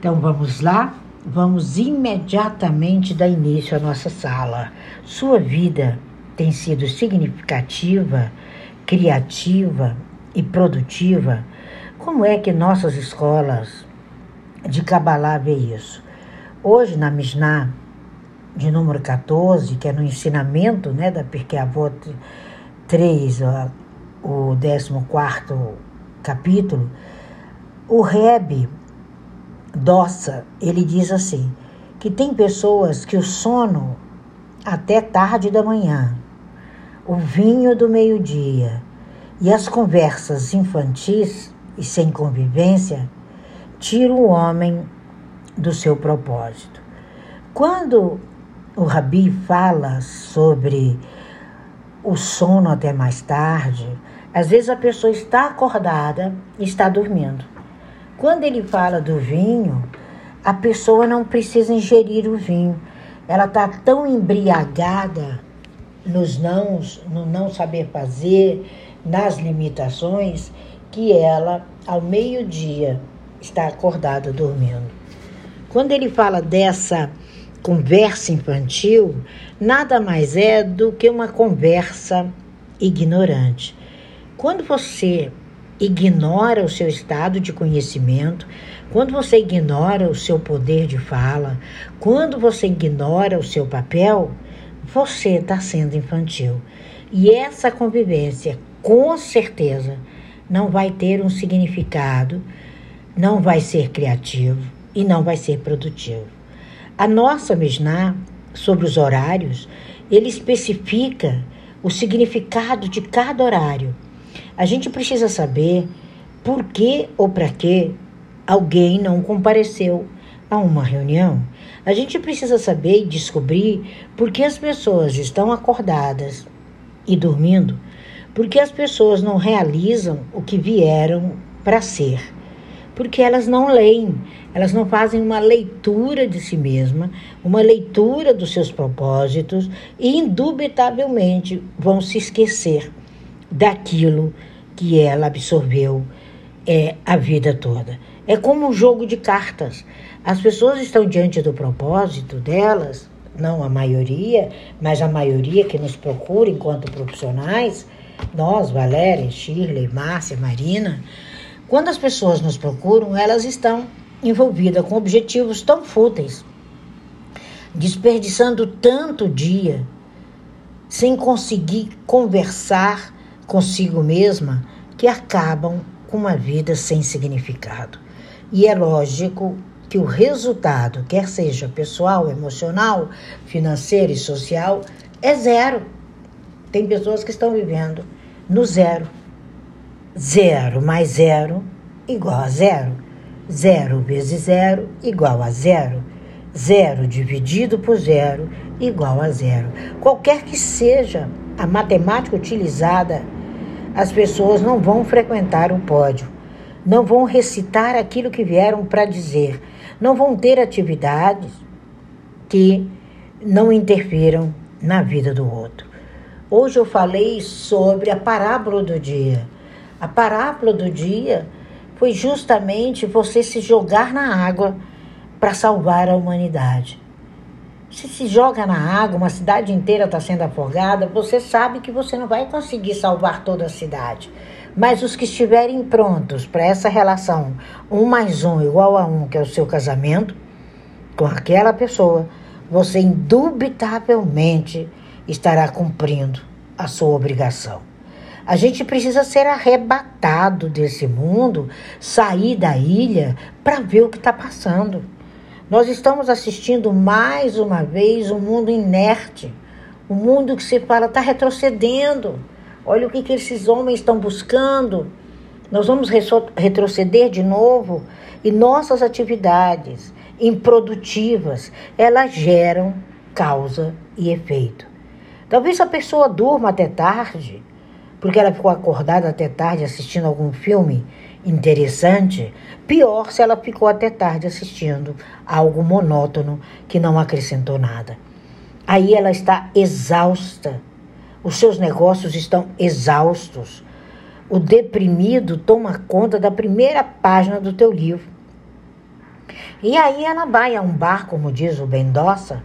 Então vamos lá, vamos imediatamente dar início à nossa sala. Sua vida tem sido significativa, criativa e produtiva? Como é que nossas escolas de Kabbalah vê isso? Hoje na Mishnah de número 14, que é no ensinamento né, da Pirkei Avot 3, o 14 capítulo, o Rebbe Dossa, ele diz assim, que tem pessoas que o sono até tarde da manhã, o vinho do meio-dia e as conversas infantis e sem convivência tiram o homem do seu propósito. Quando o Rabi fala sobre o sono até mais tarde, às vezes a pessoa está acordada e está dormindo. Quando ele fala do vinho, a pessoa não precisa ingerir o vinho. Ela está tão embriagada nos nãos, no não saber fazer, nas limitações, que ela, ao meio-dia, está acordada dormindo. Quando ele fala dessa conversa infantil, nada mais é do que uma conversa ignorante. Quando você ignora o seu estado de conhecimento, quando você ignora o seu poder de fala, quando você ignora o seu papel, você está sendo infantil. E essa convivência, com certeza, não vai ter um significado, não vai ser criativo e não vai ser produtivo. A nossa Mishnah, sobre os horários, ele especifica o significado de cada horário a gente precisa saber por que ou para que alguém não compareceu a uma reunião. A gente precisa saber e descobrir por que as pessoas estão acordadas e dormindo, porque as pessoas não realizam o que vieram para ser, porque elas não leem, elas não fazem uma leitura de si mesma, uma leitura dos seus propósitos e, indubitavelmente, vão se esquecer daquilo que ela absorveu é, a vida toda. É como um jogo de cartas. As pessoas estão diante do propósito delas, não a maioria, mas a maioria que nos procura enquanto profissionais, nós, Valéria, Shirley, Márcia, Marina, quando as pessoas nos procuram, elas estão envolvidas com objetivos tão fúteis, desperdiçando tanto dia, sem conseguir conversar consigo mesma que acabam com uma vida sem significado. E é lógico que o resultado, quer seja pessoal, emocional, financeiro e social, é zero. Tem pessoas que estão vivendo no zero. Zero mais zero igual a zero. Zero vezes zero igual a zero. Zero dividido por zero igual a zero. Qualquer que seja a matemática utilizada as pessoas não vão frequentar o pódio, não vão recitar aquilo que vieram para dizer, não vão ter atividades que não interfiram na vida do outro. Hoje eu falei sobre a parábola do dia. A parábola do dia foi justamente você se jogar na água para salvar a humanidade. Se se joga na água, uma cidade inteira está sendo afogada, você sabe que você não vai conseguir salvar toda a cidade. Mas os que estiverem prontos para essa relação, um mais um igual a um, que é o seu casamento, com aquela pessoa, você indubitavelmente estará cumprindo a sua obrigação. A gente precisa ser arrebatado desse mundo, sair da ilha para ver o que está passando. Nós estamos assistindo mais uma vez um mundo inerte, um mundo que se fala está retrocedendo. Olha o que, que esses homens estão buscando. Nós vamos retroceder de novo e nossas atividades improdutivas, elas geram causa e efeito. Talvez a pessoa durma até tarde, porque ela ficou acordada até tarde assistindo algum filme interessante, pior se ela ficou até tarde assistindo algo monótono que não acrescentou nada. Aí ela está exausta, os seus negócios estão exaustos. O deprimido toma conta da primeira página do teu livro. E aí ela vai a um bar, como diz o Bendossa,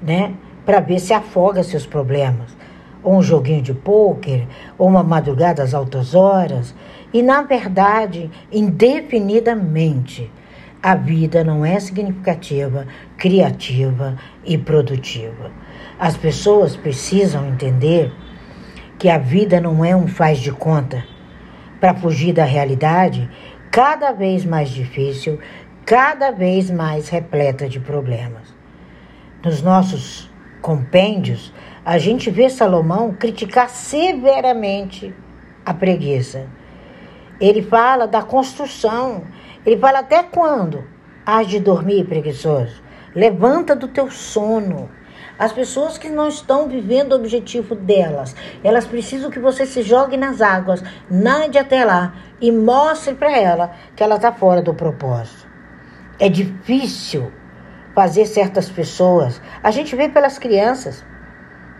né? Para ver se afoga seus problemas. Ou um joguinho de pôquer, ou uma madrugada às altas horas. E, na verdade, indefinidamente, a vida não é significativa, criativa e produtiva. As pessoas precisam entender que a vida não é um faz de conta. Para fugir da realidade, cada vez mais difícil, cada vez mais repleta de problemas. Nos nossos compêndios, a gente vê Salomão criticar severamente a preguiça. Ele fala da construção. Ele fala até quando has de dormir preguiçoso? Levanta do teu sono. As pessoas que não estão vivendo o objetivo delas, elas precisam que você se jogue nas águas, nade até lá e mostre para ela que ela está fora do propósito. É difícil fazer certas pessoas, a gente vê pelas crianças,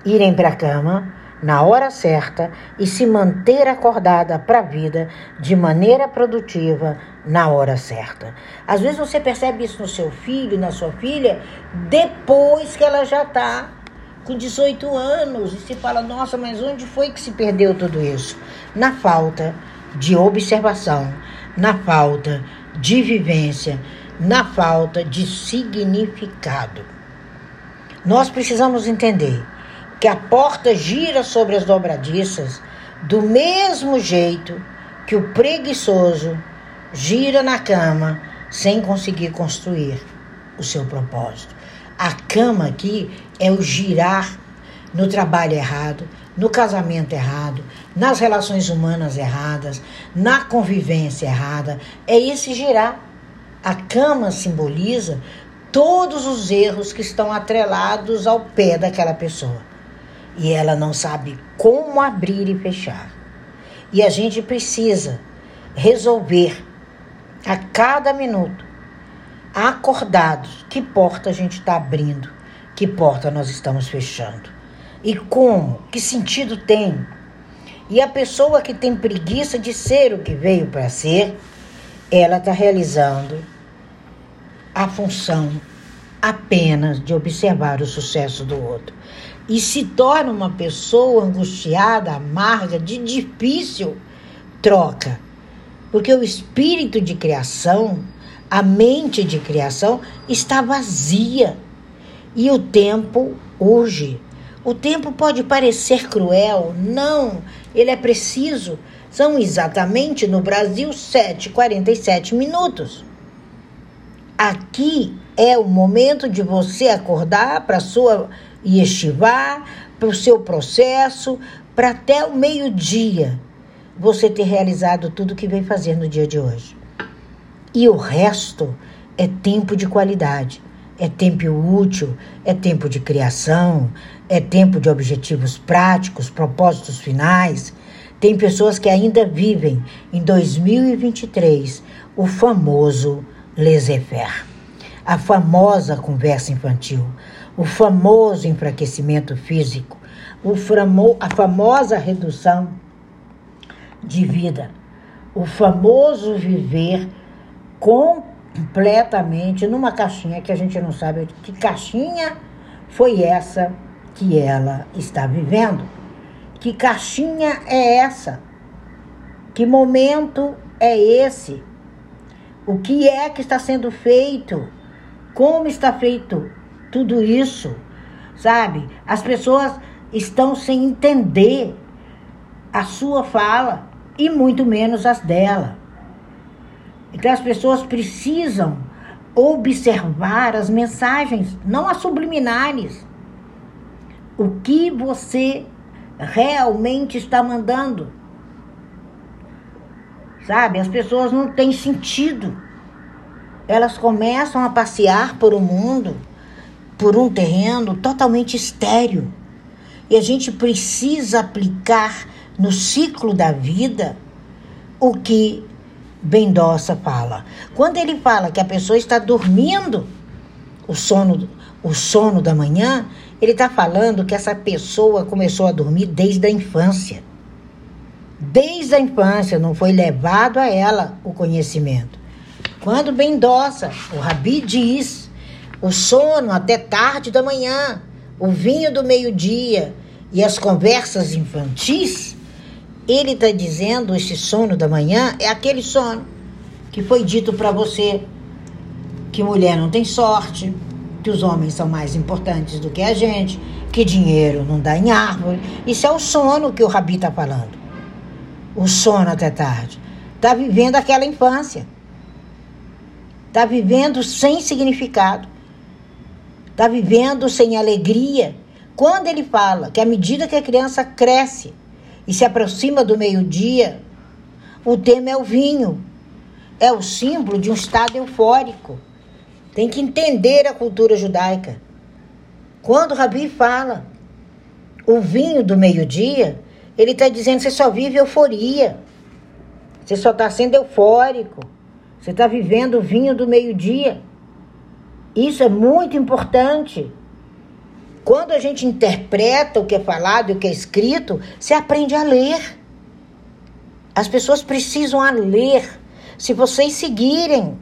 irem para a cama na hora certa e se manter acordada para a vida de maneira produtiva na hora certa. Às vezes você percebe isso no seu filho, na sua filha, depois que ela já está com 18 anos e se fala: nossa, mas onde foi que se perdeu tudo isso? Na falta de observação, na falta de vivência, na falta de significado. Nós precisamos entender que a porta gira sobre as dobradiças do mesmo jeito que o preguiçoso gira na cama sem conseguir construir o seu propósito. A cama aqui é o girar no trabalho errado, no casamento errado, nas relações humanas erradas, na convivência errada. É esse girar. A cama simboliza todos os erros que estão atrelados ao pé daquela pessoa e ela não sabe como abrir e fechar. E a gente precisa resolver a cada minuto, acordados, que porta a gente está abrindo, que porta nós estamos fechando. E como, que sentido tem. E a pessoa que tem preguiça de ser o que veio para ser, ela está realizando a função apenas de observar o sucesso do outro e se torna uma pessoa angustiada, amarga, de difícil troca. Porque o espírito de criação, a mente de criação, está vazia. E o tempo urge. O tempo pode parecer cruel, não, ele é preciso. São exatamente no Brasil 7h47 minutos. Aqui é o momento de você acordar para sua e estivar para o seu processo, para até o meio-dia você ter realizado tudo que vem fazer no dia de hoje. E o resto é tempo de qualidade, é tempo útil, é tempo de criação, é tempo de objetivos práticos, propósitos finais. Tem pessoas que ainda vivem em 2023 o famoso laissez-faire, a famosa conversa infantil, o famoso enfraquecimento físico, o framo, a famosa redução de vida, o famoso viver completamente numa caixinha que a gente não sabe que caixinha foi essa que ela está vivendo. Que caixinha é essa? Que momento é esse? O que é que está sendo feito? Como está feito tudo isso, sabe? As pessoas estão sem entender a sua fala e muito menos as dela. Então as pessoas precisam observar as mensagens, não as subliminares. O que você realmente está mandando. Sabe? As pessoas não têm sentido. Elas começam a passear por o mundo por um terreno totalmente estéril. E a gente precisa aplicar no ciclo da vida o que Bendossa fala. Quando ele fala que a pessoa está dormindo o sono, o sono da manhã, ele está falando que essa pessoa começou a dormir desde a infância. Desde a infância não foi levado a ela o conhecimento. Quando bem endossa, o Rabi diz: o sono até tarde da manhã, o vinho do meio-dia e as conversas infantis, ele está dizendo: esse sono da manhã é aquele sono que foi dito para você que mulher não tem sorte, que os homens são mais importantes do que a gente, que dinheiro não dá em árvore. Isso é o sono que o Rabi está falando. O sono até tarde. Está vivendo aquela infância. Está vivendo sem significado. Está vivendo sem alegria. Quando ele fala que à medida que a criança cresce e se aproxima do meio-dia, o tema é o vinho. É o símbolo de um estado eufórico. Tem que entender a cultura judaica. Quando o Rabi fala o vinho do meio-dia, ele está dizendo que você só vive euforia. Você só está sendo eufórico. Você está vivendo o vinho do meio-dia. Isso é muito importante. Quando a gente interpreta o que é falado e o que é escrito, você aprende a ler. As pessoas precisam a ler. Se vocês seguirem